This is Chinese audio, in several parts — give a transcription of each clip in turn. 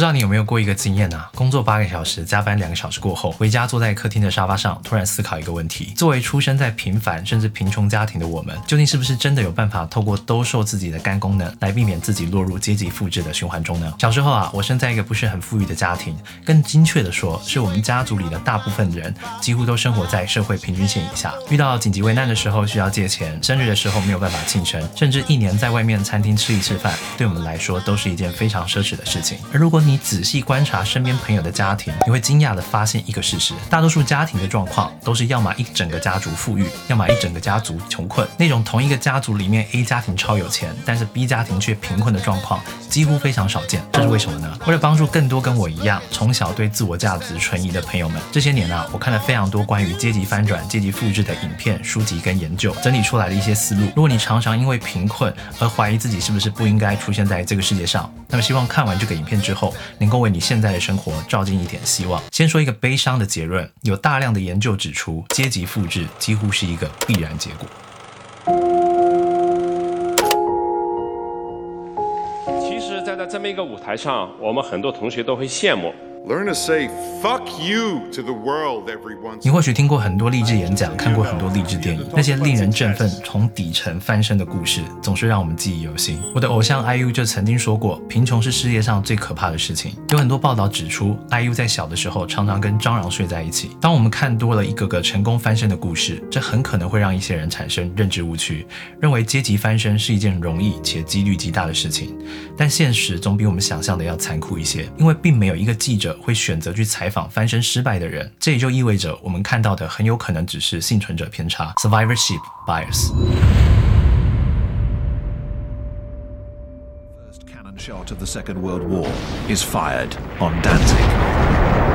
不知道你有没有过一个经验啊？工作八个小时，加班两个小时过后，回家坐在客厅的沙发上，突然思考一个问题：作为出生在平凡甚至贫穷家庭的我们，究竟是不是真的有办法透过兜售自己的肝功能，来避免自己落入阶级复制的循环中呢？小时候啊，我生在一个不是很富裕的家庭，更精确的说，是我们家族里的大部分人几乎都生活在社会平均线以下。遇到紧急危难的时候需要借钱，生日的时候没有办法庆生，甚至一年在外面餐厅吃一次饭，对我们来说都是一件非常奢侈的事情。而如果你仔细观察身边朋友的家庭，你会惊讶的发现一个事实：大多数家庭的状况都是要么一整个家族富裕，要么一整个家族穷困。那种同一个家族里面 A 家庭超有钱，但是 B 家庭却贫困的状况，几乎非常少见。这是为什么呢？为了帮助更多跟我一样从小对自我价值存疑的朋友们，这些年啊，我看了非常多关于阶级翻转、阶级复制的影片、书籍跟研究，整理出来的一些思路。如果你常常因为贫困而怀疑自己是不是不应该出现在这个世界上，那么希望看完这个影片之后。能够为你现在的生活照进一点希望。先说一个悲伤的结论：有大量的研究指出，阶级复制几乎是一个必然结果。其实，在这么一个舞台上，我们很多同学都会羡慕。Learn to say fuck you to the world every once. 你或许听过很多励志演讲，看过很多励志电影，那些令人振奋、从底层翻身的故事，总是让我们记忆犹新。我的偶像 IU 就曾经说过，贫穷是世界上最可怕的事情。有很多报道指出，IU 在小的时候常常跟蟑螂睡在一起。当我们看多了一个个成功翻身的故事，这很可能会让一些人产生认知误区，认为阶级翻身是一件容易且几率极大的事情。但现实总比我们想象的要残酷一些，因为并没有一个记者。会选择去采访翻身失败的人，这也就意味着我们看到的很有可能只是幸存者偏差 （survivorship bias）。First cannon shot of the Second World War is fired on Danzig.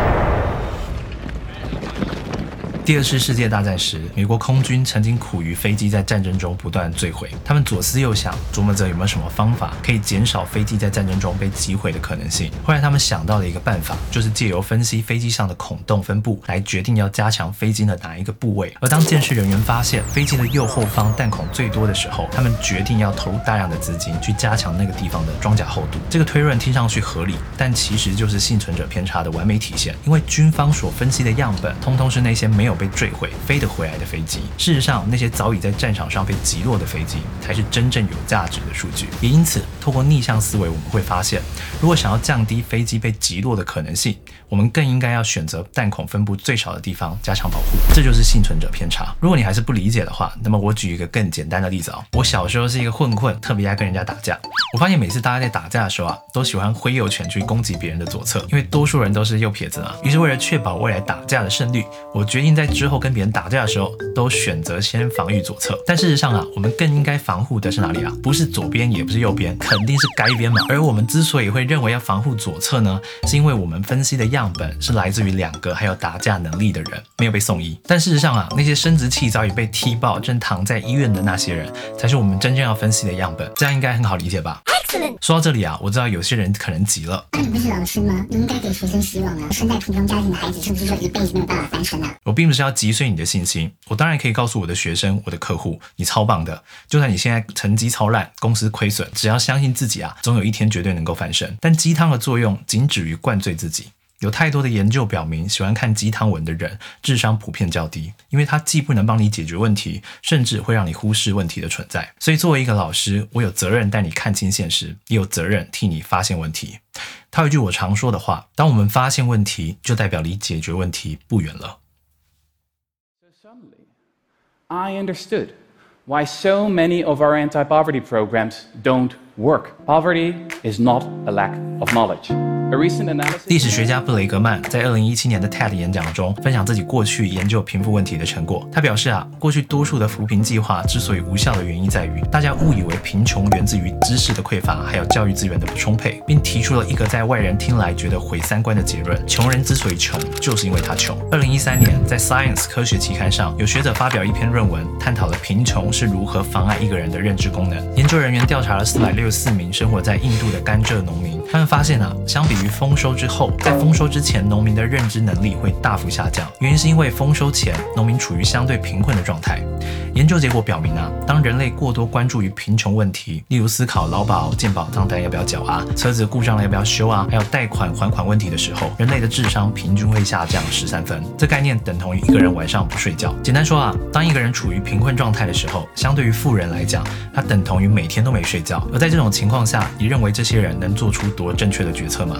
第二次世界大战时，美国空军曾经苦于飞机在战争中不断坠毁。他们左思右想，琢磨着有没有什么方法可以减少飞机在战争中被击毁的可能性。后来，他们想到了一个办法，就是借由分析飞机上的孔洞分布，来决定要加强飞机的哪一个部位。而当监视人员发现飞机的右后方弹孔最多的时候，他们决定要投入大量的资金去加强那个地方的装甲厚度。这个推论听上去合理，但其实就是幸存者偏差的完美体现。因为军方所分析的样本，通通是那些没有。被坠毁飞得回来的飞机，事实上，那些早已在战场上被击落的飞机，才是真正有价值的数据。也因此，透过逆向思维，我们会发现，如果想要降低飞机被击落的可能性，我们更应该要选择弹孔分布最少的地方加强保护。这就是幸存者偏差。如果你还是不理解的话，那么我举一个更简单的例子啊。我小时候是一个混混，特别爱跟人家打架。我发现每次大家在打架的时候啊，都喜欢挥右拳去攻击别人的左侧，因为多数人都是右撇子啊。于是为了确保未来打架的胜率，我决定在之后跟别人打架的时候，都选择先防御左侧。但事实上啊，我们更应该防护的是哪里啊？不是左边，也不是右边，肯定是该边嘛。而我们之所以会认为要防护左侧呢，是因为我们分析的样本是来自于两个还有打架能力的人，没有被送医。但事实上啊，那些生殖器早已被踢爆、正躺在医院的那些人，才是我们真正要分析的样本。这样应该很好理解吧？说到这里啊，我知道有些人可能急了。那你不是老师吗？你应该给学生希望啊！生在贫穷家庭的孩子，是不是说一辈子没有办法翻身啊？我并不是要击碎你的信心，我当然可以告诉我的学生、我的客户，你超棒的。就算你现在成绩超烂，公司亏损，只要相信自己啊，总有一天绝对能够翻身。但鸡汤的作用仅止于灌醉自己。有太多的研究表明，喜欢看鸡汤文的人智商普遍较低，因为他既不能帮你解决问题，甚至会让你忽视问题的存在。所以，作为一个老师，我有责任带你看清现实，也有责任替你发现问题。他有一句我常说的话：当我们发现问题，就代表离解决问题不远了。Suddenly, I understood why so many of our anti-poverty programs don't work. Poverty is not a lack of knowledge. 历史学家布雷格曼在二零一七年的 TED 演讲中分享自己过去研究贫富问题的成果。他表示啊，过去多数的扶贫计划之所以无效的原因在于，大家误以为贫穷源自于知识的匮乏，还有教育资源的不充沛，并提出了一个在外人听来觉得毁三观的结论：穷人之所以穷，就是因为他穷。二零一三年，在 Science 科学期刊上，有学者发表一篇论文，探讨了贫穷是如何妨碍一个人的认知功能。研究人员调查了四百六十四名生活在印度的甘蔗农民，他们发现啊，相比于丰收之后，在丰收之前，农民的认知能力会大幅下降。原因是因为丰收前，农民处于相对贫困的状态。研究结果表明啊，当人类过多关注于贫穷问题，例如思考劳保、健保账单要不要缴啊，车子故障了要不要修啊，还有贷款还款问题的时候，人类的智商平均会下降十三分。这概念等同于一个人晚上不睡觉。简单说啊，当一个人处于贫困状态的时候，相对于富人来讲，他等同于每天都没睡觉。而在这种情况下，你认为这些人能做出多正确的决策吗？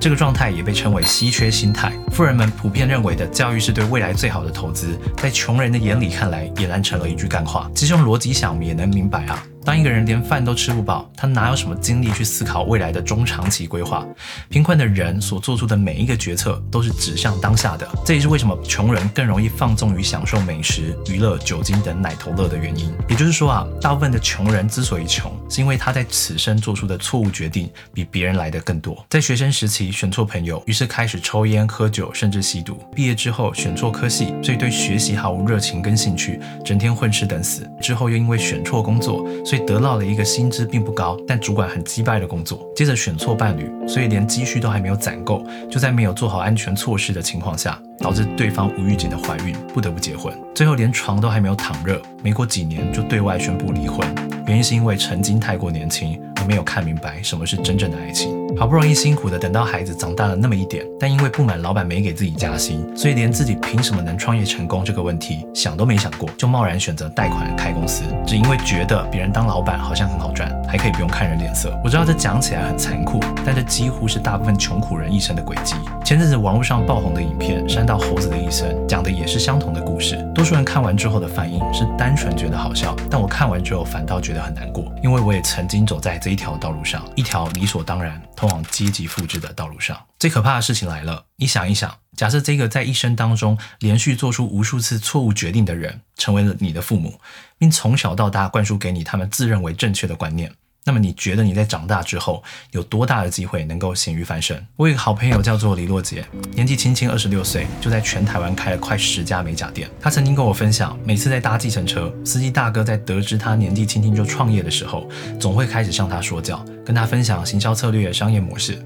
这个状态也被称为稀缺心态。富人们普遍认为的教育是对未来最好的投资，在穷人的眼里看来，俨然成了一句干话。其实用逻辑想，也能明白啊。当一个人连饭都吃不饱，他哪有什么精力去思考未来的中长期规划？贫困的人所做出的每一个决策都是指向当下的，这也是为什么穷人更容易放纵于享受美食、娱乐、酒精等奶头乐的原因。也就是说啊，大部分的穷人之所以穷，是因为他在此生做出的错误决定比别人来的更多。在学生时期选错朋友，于是开始抽烟、喝酒，甚至吸毒。毕业之后选错科系，所以对学习毫无热情跟兴趣，整天混吃等死。之后又因为选错工作，得到了一个薪资并不高，但主管很击败的工作。接着选错伴侣，所以连积蓄都还没有攒够，就在没有做好安全措施的情况下，导致对方无预警的怀孕，不得不结婚。最后连床都还没有躺热，没过几年就对外宣布离婚，原因是因为曾经太过年轻，而没有看明白什么是真正的爱情。好不容易辛苦的等到孩子长大了那么一点，但因为不满老板没给自己加薪，所以连自己凭什么能创业成功这个问题想都没想过，就贸然选择贷款开公司，只因为觉得别人当老板好像很好赚，还可以不用看人脸色。我知道这讲起来很残酷，但这几乎是大部分穷苦人一生的轨迹。前阵子网络上爆红的影片《山道猴子的一生》，讲的也是相同的故事。多数人看完之后的反应是单纯觉得好笑，但我看完之后反倒觉得很难过，因为我也曾经走在这一条道路上，一条理所当然。通往阶级复制的道路上，最可怕的事情来了。你想一想，假设这个在一生当中连续做出无数次错误决定的人，成为了你的父母，并从小到大灌输给你他们自认为正确的观念。那么你觉得你在长大之后有多大的机会能够咸鱼翻身？我有一个好朋友叫做李洛杰，年纪轻轻二十六岁，就在全台湾开了快十家美甲店。他曾经跟我分享，每次在搭计程车，司机大哥在得知他年纪轻轻就创业的时候，总会开始向他说教，跟他分享行销策略、商业模式。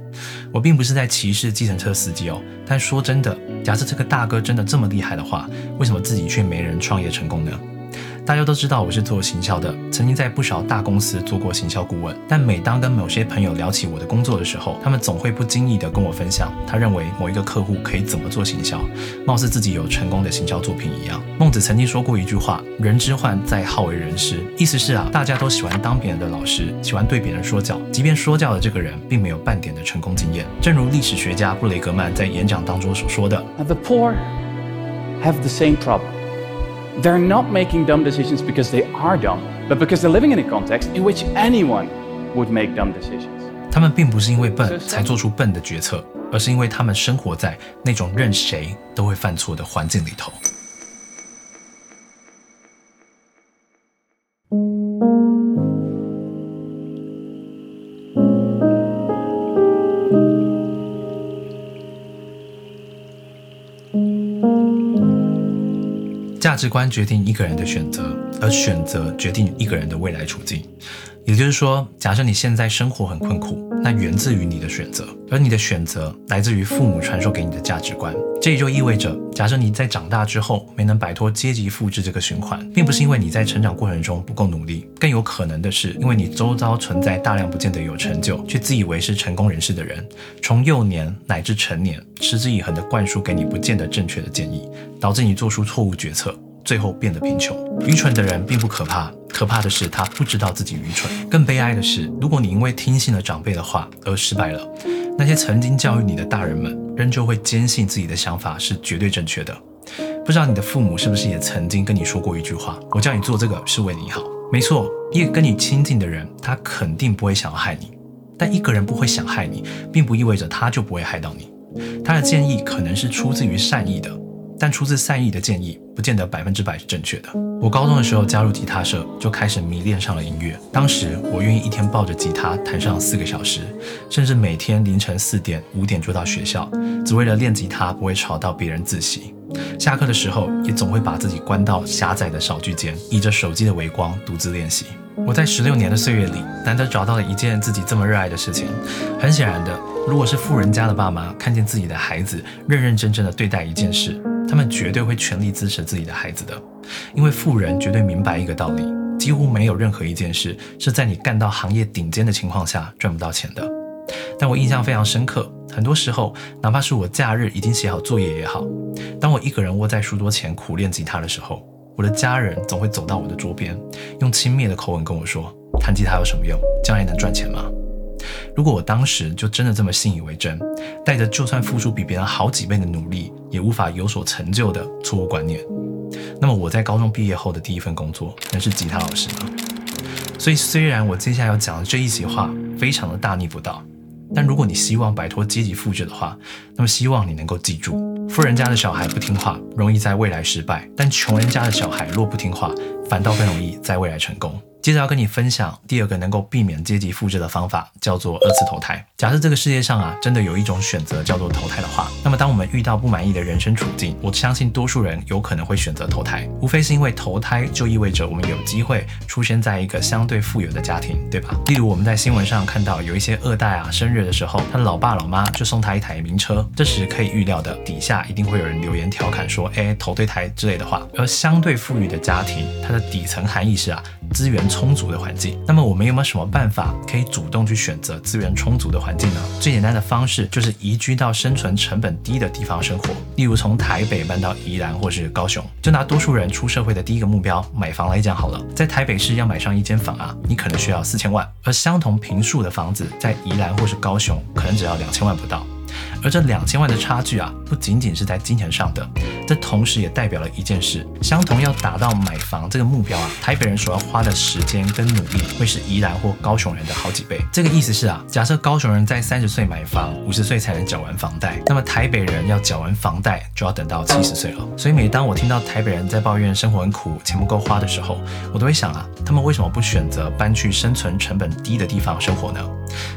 我并不是在歧视计程车司机哦，但说真的，假设这个大哥真的这么厉害的话，为什么自己却没人创业成功呢？大家都知道我是做行销的，曾经在不少大公司做过行销顾问。但每当跟某些朋友聊起我的工作的时候，他们总会不经意地跟我分享，他认为某一个客户可以怎么做行销，貌似自己有成功的行销作品一样。孟子曾经说过一句话：“人之患在好为人师。”意思是啊，大家都喜欢当别人的老师，喜欢对别人说教，即便说教的这个人并没有半点的成功经验。正如历史学家布雷格曼在演讲当中所说的：“The poor have the same problem.” They're not making dumb decisions because they are dumb, but because they're living in a context in which anyone would make dumb decisions. 他们并不是因为笨才做出笨的决策，而是因为他们生活在那种任谁都会犯错的环境里头。 价值观决定一个人的选择，而选择决定一个人的未来处境。也就是说，假设你现在生活很困苦，那源自于你的选择，而你的选择来自于父母传授给你的价值观。这也就意味着，假设你在长大之后没能摆脱阶级复制这个循环，并不是因为你在成长过程中不够努力，更有可能的是因为你周遭存在大量不见得有成就却自以为是成功人士的人，从幼年乃至成年，持之以恒地灌输给你不见得正确的建议，导致你做出错误决策。最后变得贫穷。愚蠢的人并不可怕，可怕的是他不知道自己愚蠢。更悲哀的是，如果你因为听信了长辈的话而失败了，那些曾经教育你的大人们仍旧会坚信自己的想法是绝对正确的。不知道你的父母是不是也曾经跟你说过一句话：“我叫你做这个是为你好。”没错，一个跟你亲近的人，他肯定不会想要害你。但一个人不会想害你，并不意味着他就不会害到你。他的建议可能是出自于善意的。但出自善意的建议，不见得百分之百是正确的。我高中的时候加入吉他社，就开始迷恋上了音乐。当时我愿意一天抱着吉他弹上四个小时，甚至每天凌晨四点、五点就到学校，只为了练吉他不会吵到别人自习。下课的时候，也总会把自己关到狭窄的小居间，倚着手机的微光独自练习。我在十六年的岁月里，难得找到了一件自己这么热爱的事情。很显然的，如果是富人家的爸妈看见自己的孩子认认真真的对待一件事，他们绝对会全力支持自己的孩子的，因为富人绝对明白一个道理：几乎没有任何一件事是在你干到行业顶尖的情况下赚不到钱的。但我印象非常深刻，很多时候，哪怕是我假日已经写好作业也好，当我一个人窝在书桌前苦练吉他的时候，我的家人总会走到我的桌边，用轻蔑的口吻跟我说：“弹吉他有什么用？将来能赚钱吗？”如果我当时就真的这么信以为真，带着就算付出比别人好几倍的努力，也无法有所成就的错误观念，那么我在高中毕业后的第一份工作能是吉他老师吗？所以，虽然我接下来要讲的这一席话非常的大逆不道。但如果你希望摆脱阶级复制的话，那么希望你能够记住：富人家的小孩不听话，容易在未来失败；但穷人家的小孩若不听话，反倒更容易在未来成功。接着要跟你分享第二个能够避免阶级复制的方法，叫做二次投胎。假设这个世界上啊，真的有一种选择叫做投胎的话，那么当我们遇到不满意的人生处境，我相信多数人有可能会选择投胎，无非是因为投胎就意味着我们有机会出生在一个相对富有的家庭，对吧？例如我们在新闻上看到有一些二代啊，生日的时候，他的老爸老妈就送他一台名车，这时可以预料的，底下一定会有人留言调侃说，哎，投对胎之类的话。而相对富裕的家庭，它的底层含义是啊。资源充足的环境，那么我们有没有什么办法可以主动去选择资源充足的环境呢？最简单的方式就是移居到生存成本低的地方生活，例如从台北搬到宜兰或是高雄。就拿多数人出社会的第一个目标买房来讲好了，在台北市要买上一间房啊，你可能需要四千万，而相同平数的房子在宜兰或是高雄可能只要两千万不到。而这两千万的差距啊，不仅仅是在金钱上的，这同时也代表了一件事：相同要达到买房这个目标啊，台北人所要花的时间跟努力，会是宜兰或高雄人的好几倍。这个意思是啊，假设高雄人在三十岁买房，五十岁才能缴完房贷，那么台北人要缴完房贷就要等到七十岁了。所以每当我听到台北人在抱怨生活很苦、钱不够花的时候，我都会想啊，他们为什么不选择搬去生存成本低的地方生活呢？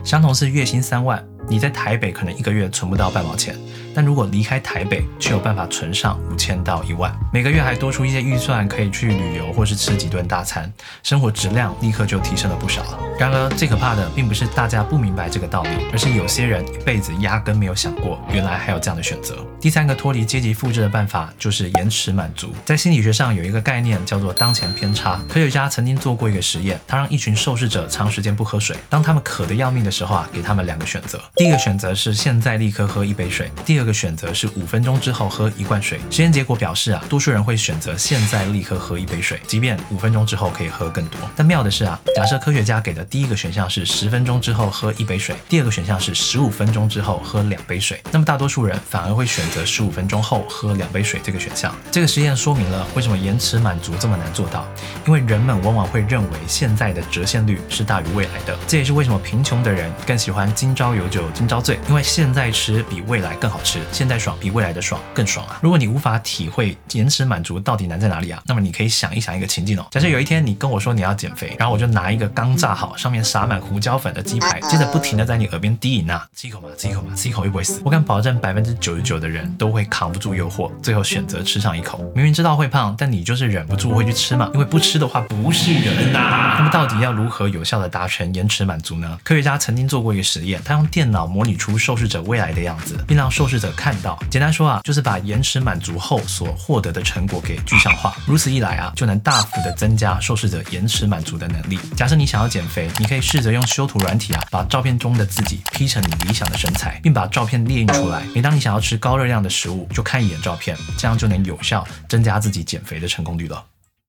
相同是月薪三万。你在台北可能一个月存不到半毛钱，但如果离开台北，却有办法存上五千到一万，每个月还多出一些预算，可以去旅游或是吃几顿大餐，生活质量立刻就提升了不少了。然而最可怕的并不是大家不明白这个道理，而是有些人一辈子压根没有想过，原来还有这样的选择。第三个脱离阶级复制的办法就是延迟满足。在心理学上有一个概念叫做当前偏差。科学家曾经做过一个实验，他让一群受试者长时间不喝水，当他们渴得要命的时候啊，给他们两个选择。第一个选择是现在立刻喝一杯水，第二这个选择是五分钟之后喝一罐水。实验结果表示啊，多数人会选择现在立刻喝一杯水，即便五分钟之后可以喝更多。但妙的是啊，假设科学家给的第一个选项是十分钟之后喝一杯水，第二个选项是十五分钟之后喝两杯水，那么大多数人反而会选择十五分钟后喝两杯水这个选项。这个实验说明了为什么延迟满足这么难做到，因为人们往往会认为现在的折现率是大于未来的。这也是为什么贫穷的人更喜欢今朝有酒今朝。醉，因为现在吃比未来更好吃，现在爽比未来的爽更爽啊！如果你无法体会延迟满足到底难在哪里啊，那么你可以想一想一个情境哦。假设有一天你跟我说你要减肥，然后我就拿一个刚炸好、上面撒满胡椒粉的鸡排，接着不停的在你耳边低吟啊，吃一口嘛，吃一口嘛，吃一口又不会死。我敢保证百分之九十九的人都会扛不住诱惑，最后选择吃上一口。明明知道会胖，但你就是忍不住会去吃嘛，因为不吃的话不是人呐。那么到底要如何有效的达成延迟满足呢？科学家曾经做过一个实验，他用电脑模拟。出受试者未来的样子，并让受试者看到。简单说啊，就是把延迟满足后所获得的成果给具象化。如此一来啊，就能大幅的增加受试者延迟满足的能力。假设你想要减肥，你可以试着用修图软体啊，把照片中的自己 P 成你理想的身材，并把照片列印出来。每当你想要吃高热量的食物，就看一眼照片，这样就能有效增加自己减肥的成功率了。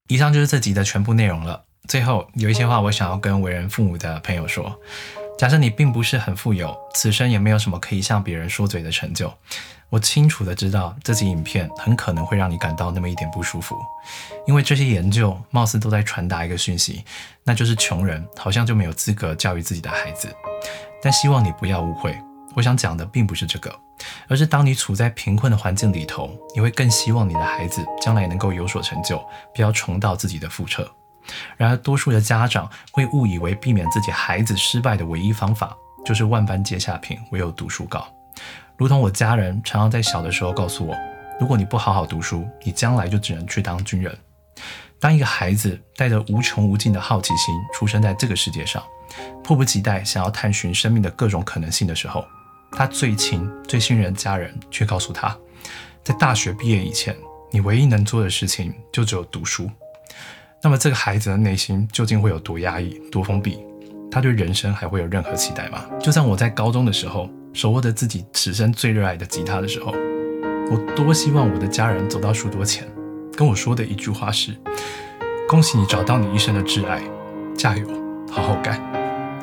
以上就是这集的全部内容了。最后有一些话我想要跟为人父母的朋友说。假设你并不是很富有，此生也没有什么可以向别人说嘴的成就，我清楚的知道这集影片很可能会让你感到那么一点不舒服，因为这些研究貌似都在传达一个讯息，那就是穷人好像就没有资格教育自己的孩子。但希望你不要误会，我想讲的并不是这个，而是当你处在贫困的环境里头，你会更希望你的孩子将来能够有所成就，不要重蹈自己的覆辙。然而，多数的家长会误以为避免自己孩子失败的唯一方法就是万般皆下品，唯有读书高。如同我家人常常在小的时候告诉我：“如果你不好好读书，你将来就只能去当军人。”当一个孩子带着无穷无尽的好奇心出生在这个世界上，迫不及待想要探寻生命的各种可能性的时候，他最亲最信任的家人却告诉他：“在大学毕业以前，你唯一能做的事情就只有读书。那么这个孩子的内心究竟会有多压抑、多封闭？他对人生还会有任何期待吗？就像我在高中的时候，手握着自己此生最热爱的吉他的时候，我多希望我的家人走到书桌前，跟我说的一句话是：“恭喜你找到你一生的挚爱，加油，好好干。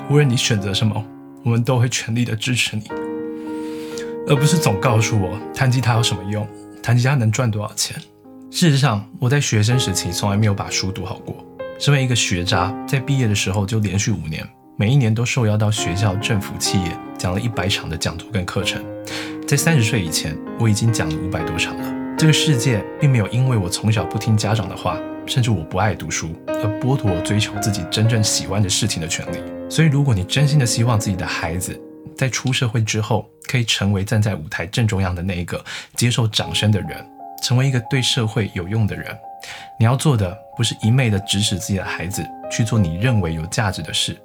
无论你选择什么，我们都会全力的支持你。”而不是总告诉我弹吉他有什么用，弹吉他能赚多少钱。事实上，我在学生时期从来没有把书读好过。身为一个学渣，在毕业的时候就连续五年。每一年都受邀到学校、政府、企业讲了一百场的讲座跟课程，在三十岁以前，我已经讲了五百多场了。这个世界并没有因为我从小不听家长的话，甚至我不爱读书，而剥夺我追求自己真正喜欢的事情的权利。所以，如果你真心的希望自己的孩子在出社会之后可以成为站在舞台正中央的那一个接受掌声的人，成为一个对社会有用的人，你要做的不是一昧的指使自己的孩子去做你认为有价值的事。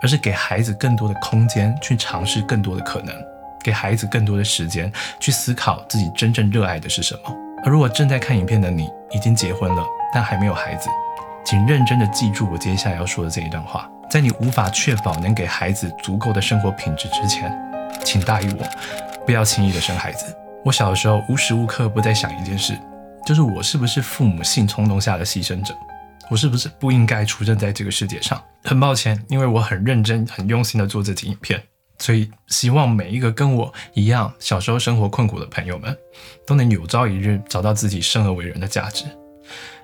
而是给孩子更多的空间去尝试更多的可能，给孩子更多的时间去思考自己真正热爱的是什么。而如果正在看影片的你已经结婚了，但还没有孩子，请认真的记住我接下来要说的这一段话：在你无法确保能给孩子足够的生活品质之前，请答应我，不要轻易的生孩子。我小的时候无时无刻不在想一件事，就是我是不是父母性冲动下的牺牲者。我是不是不应该出生在这个世界上？很抱歉，因为我很认真、很用心的做这集影片，所以希望每一个跟我一样小时候生活困苦的朋友们，都能有朝一日找到自己生而为人的价值。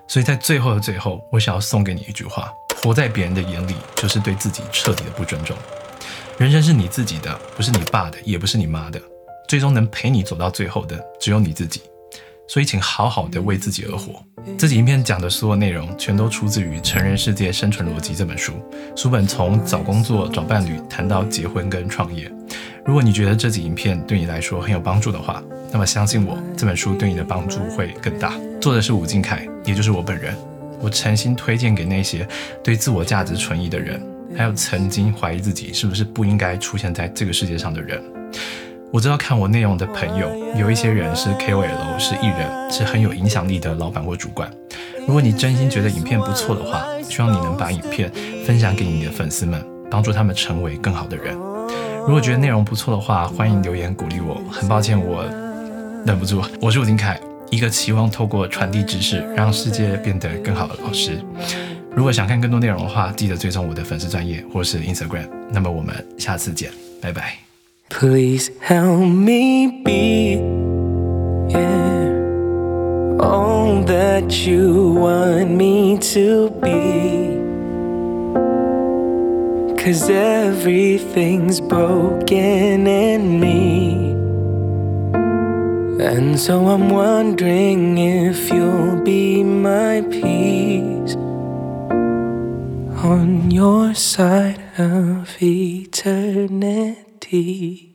所以在最后的最后，我想要送给你一句话：活在别人的眼里，就是对自己彻底的不尊重。人生是你自己的，不是你爸的，也不是你妈的。最终能陪你走到最后的，只有你自己。所以，请好好的为自己而活。这集影片讲的所有内容，全都出自于《成人世界生存逻辑》这本书。书本从找工作、找伴侣，谈到结婚跟创业。如果你觉得这集影片对你来说很有帮助的话，那么相信我，这本书对你的帮助会更大。作者是吴敬凯，也就是我本人。我诚心推荐给那些对自我价值存疑的人，还有曾经怀疑自己是不是不应该出现在这个世界上的人。我知道看我内容的朋友，有一些人是 KOL，是艺人，是很有影响力的老板或主管。如果你真心觉得影片不错的话，希望你能把影片分享给你的粉丝们，帮助他们成为更好的人。如果觉得内容不错的话，欢迎留言鼓励我。很抱歉，我忍不住。我是吴金凯，一个期望透过传递知识，让世界变得更好的老师。如果想看更多内容的话，记得追踪我的粉丝专业或是 Instagram。那么我们下次见，拜拜。Please help me be yeah, all that you want me to be. Cause everything's broken in me. And so I'm wondering if you'll be my peace on your side of eternity empty.